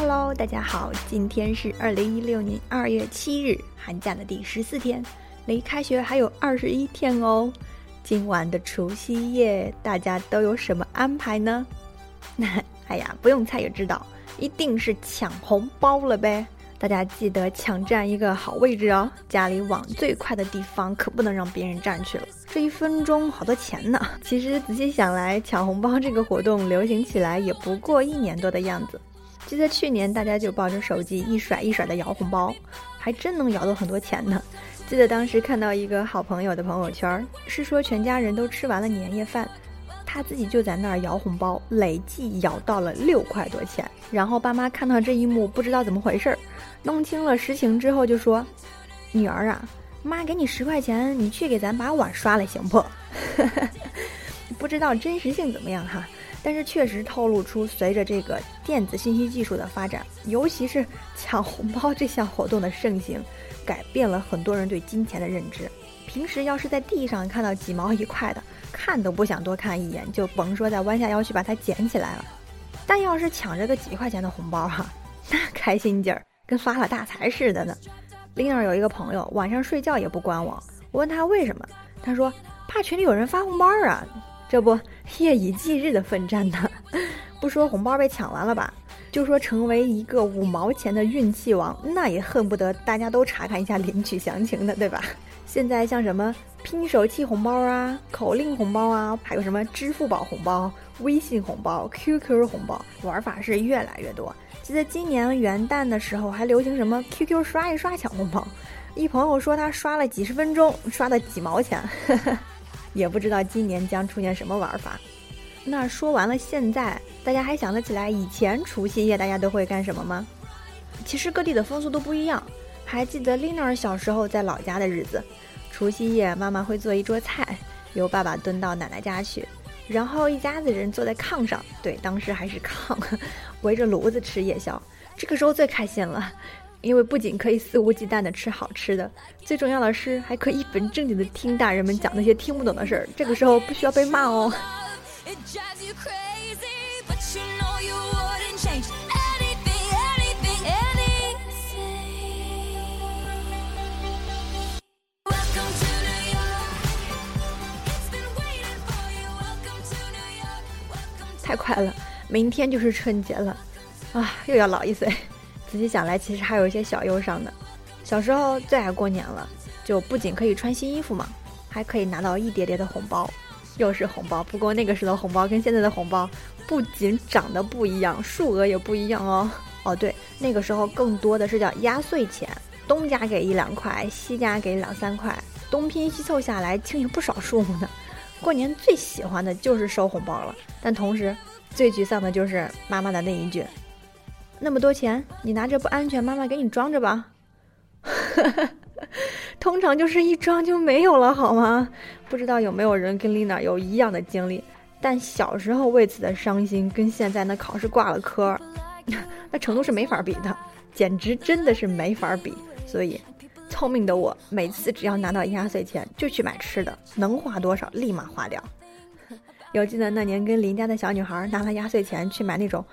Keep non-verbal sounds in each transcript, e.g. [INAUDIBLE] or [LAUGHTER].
Hello，大家好，今天是二零一六年二月七日，寒假的第十四天，离开学还有二十一天哦。今晚的除夕夜，大家都有什么安排呢？那 [LAUGHS] 哎呀，不用猜也知道，一定是抢红包了呗。大家记得抢占一个好位置哦，家里网最快的地方可不能让别人占去了。这一分钟好多钱呢。其实仔细想来，抢红包这个活动流行起来也不过一年多的样子。记得去年大家就抱着手机一甩一甩的摇红包，还真能摇到很多钱呢。记得当时看到一个好朋友的朋友圈，是说全家人都吃完了年夜饭，他自己就在那儿摇红包，累计摇到了六块多钱。然后爸妈看到这一幕，不知道怎么回事儿，弄清了实情之后就说：“女儿啊，妈给你十块钱，你去给咱把碗刷了行不？” [LAUGHS] 不知道真实性怎么样哈。但是确实透露出，随着这个电子信息技术的发展，尤其是抢红包这项活动的盛行，改变了很多人对金钱的认知。平时要是在地上看到几毛一块的，看都不想多看一眼，就甭说再弯下腰去把它捡起来了。但要是抢着个几块钱的红包哈，[LAUGHS] 那开心劲儿跟发了大财似的呢。另外有一个朋友晚上睡觉也不关网，我问他为什么，他说怕群里有人发红包啊。这不夜以继日的奋战呢，[LAUGHS] 不说红包被抢完了吧，就说成为一个五毛钱的运气王，那也恨不得大家都查看一下领取详情的，对吧？现在像什么拼手气红包啊、口令红包啊，还有什么支付宝红包、微信红包、QQ 红包，玩法是越来越多。记得今年元旦的时候还流行什么 QQ 刷一刷抢红包，一朋友说他刷了几十分钟，刷的几毛钱。[LAUGHS] 也不知道今年将出现什么玩法。那说完了，现在大家还想得起来以前除夕夜大家都会干什么吗？其实各地的风俗都不一样。还记得 Lina 小时候在老家的日子，除夕夜妈妈会做一桌菜，由爸爸蹲到奶奶家去，然后一家子人坐在炕上，对，当时还是炕，[LAUGHS] 围着炉子吃夜宵。这个时候最开心了。因为不仅可以肆无忌惮的吃好吃的，最重要的是还可以一本正经的听大人们讲那些听不懂的事儿。这个时候不需要被骂哦。太快了，明天就是春节了，啊，又要老一岁。仔细想来，其实还有一些小忧伤的。小时候最爱过年了，就不仅可以穿新衣服嘛，还可以拿到一叠叠的红包，又是红包。不过那个时候的红包跟现在的红包不仅长得不一样，数额也不一样哦。哦对，那个时候更多的是叫压岁钱，东家给一两块，西家给两三块，东拼西凑下来，清有不少数目呢。过年最喜欢的就是收红包了，但同时最沮丧的就是妈妈的那一句。那么多钱，你拿着不安全，妈妈给你装着吧。[LAUGHS] 通常就是一装就没有了，好吗？不知道有没有人跟丽娜有一样的经历？但小时候为此的伤心，跟现在那考试挂了科，[LAUGHS] 那程度是没法比的，简直真的是没法比。所以，聪明的我每次只要拿到压岁钱，就去买吃的，能花多少立马花掉。有记得那年跟邻家的小女孩拿了压岁钱去买那种。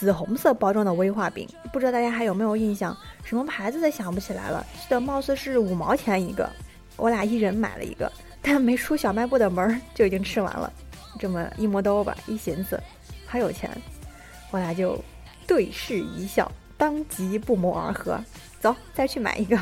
紫红色包装的威化饼，不知道大家还有没有印象？什么牌子的想不起来了，记得貌似是五毛钱一个。我俩一人买了一个，但没出小卖部的门就已经吃完了。这么一摸兜吧，一寻思还有钱，我俩就对视一笑，当即不谋而合，走，再去买一个。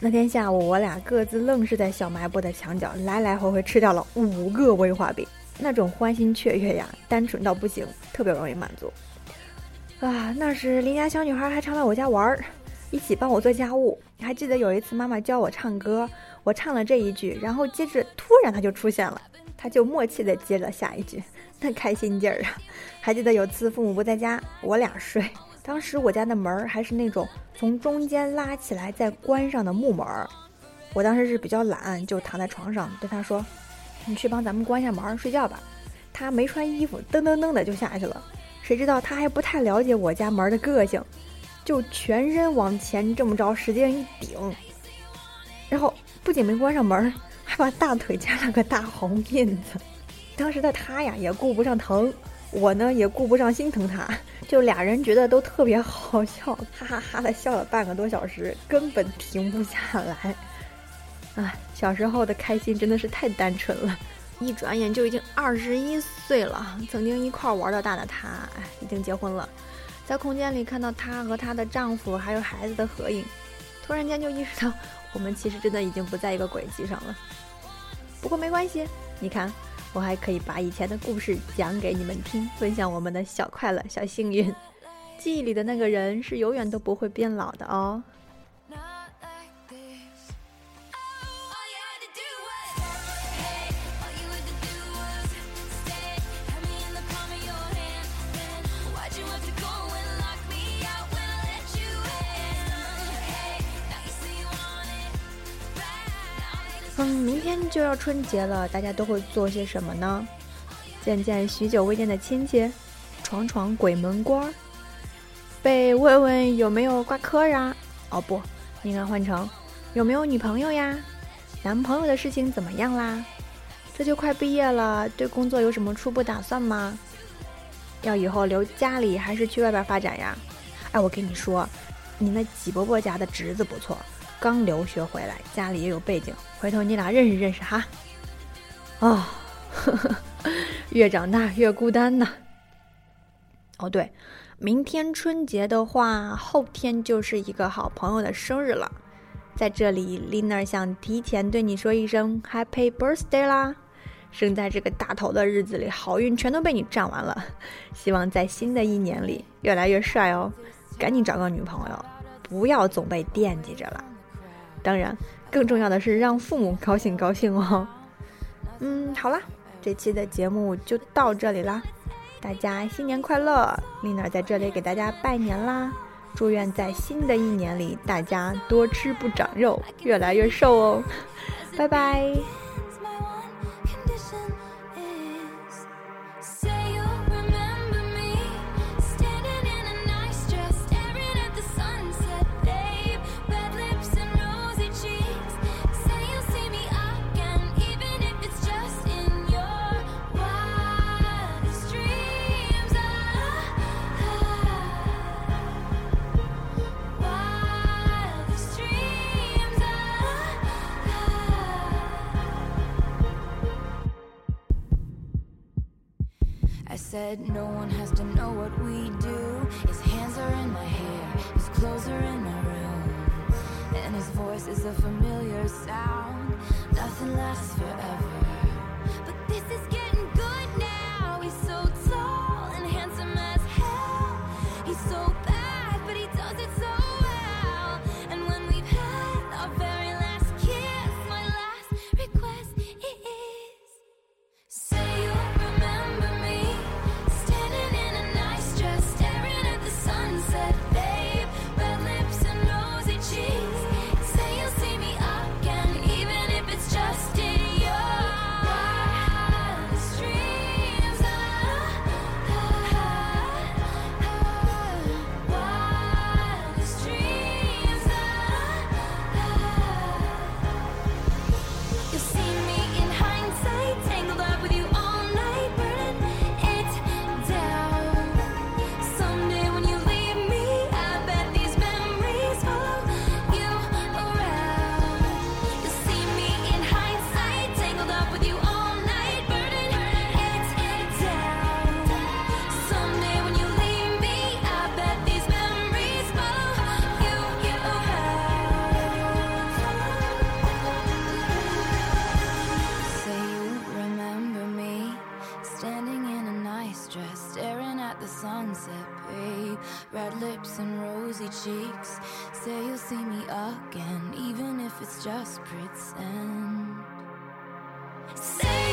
那天下午，我俩各自愣是在小卖部的墙角来来回回吃掉了五个威化饼，那种欢欣雀跃呀，单纯到不行，特别容易满足。啊，那时邻家小女孩还常来我家玩儿，一起帮我做家务。还记得有一次妈妈教我唱歌，我唱了这一句，然后接着突然她就出现了，她就默契的接了下一句，[LAUGHS] 那开心劲儿啊！还记得有次父母不在家，我俩睡，当时我家的门儿还是那种从中间拉起来再关上的木门儿，我当时是比较懒，就躺在床上对她说：“你去帮咱们关一下门睡觉吧。”他没穿衣服，噔噔噔的就下去了。谁知道他还不太了解我家门的个性，就全身往前这么着使劲一顶，然后不仅没关上门，还把大腿夹了个大红印子。当时的他呀也顾不上疼，我呢也顾不上心疼他，就俩人觉得都特别好笑，哈哈哈的笑了半个多小时，根本停不下来。啊，小时候的开心真的是太单纯了，一转眼就已经二十一岁了。曾经一块玩到大的她，哎，已经结婚了。在空间里看到她和她的丈夫还有孩子的合影，突然间就意识到，我们其实真的已经不在一个轨迹上了。不过没关系，你看。我还可以把以前的故事讲给你们听，分享我们的小快乐、小幸运。记忆里的那个人是永远都不会变老的哦。嗯，明天就要春节了，大家都会做些什么呢？见见许久未见的亲戚，闯闯鬼门关，被问问有没有挂科呀？哦不，应该换成有没有女朋友呀？男朋友的事情怎么样啦？这就快毕业了，对工作有什么初步打算吗？要以后留家里还是去外边发展呀？哎，我跟你说，你那几伯伯家的侄子不错。刚留学回来，家里也有背景，回头你俩认识认识哈。啊，[LAUGHS] 越长大越孤单呢。哦对，明天春节的话，后天就是一个好朋友的生日了，在这里，Lina 想提前对你说一声 Happy Birthday 啦！生在这个大头的日子里，好运全都被你占完了。[LAUGHS] 希望在新的一年里越来越帅哦，赶紧找个女朋友，不要总被惦记着了。当然，更重要的是让父母高兴高兴哦。[LAUGHS] 嗯，好啦，这期的节目就到这里啦，大家新年快乐！丽娜在这里给大家拜年啦，祝愿在新的一年里大家多吃不长肉，越来越瘦哦。拜拜。Said no one has to know what we do. His hands are in my hair, his clothes are in my room And his voice is a familiar sound. Nothing lasts forever At the sunset, babe. Red lips and rosy cheeks. Say you'll see me again, even if it's just pretend. Say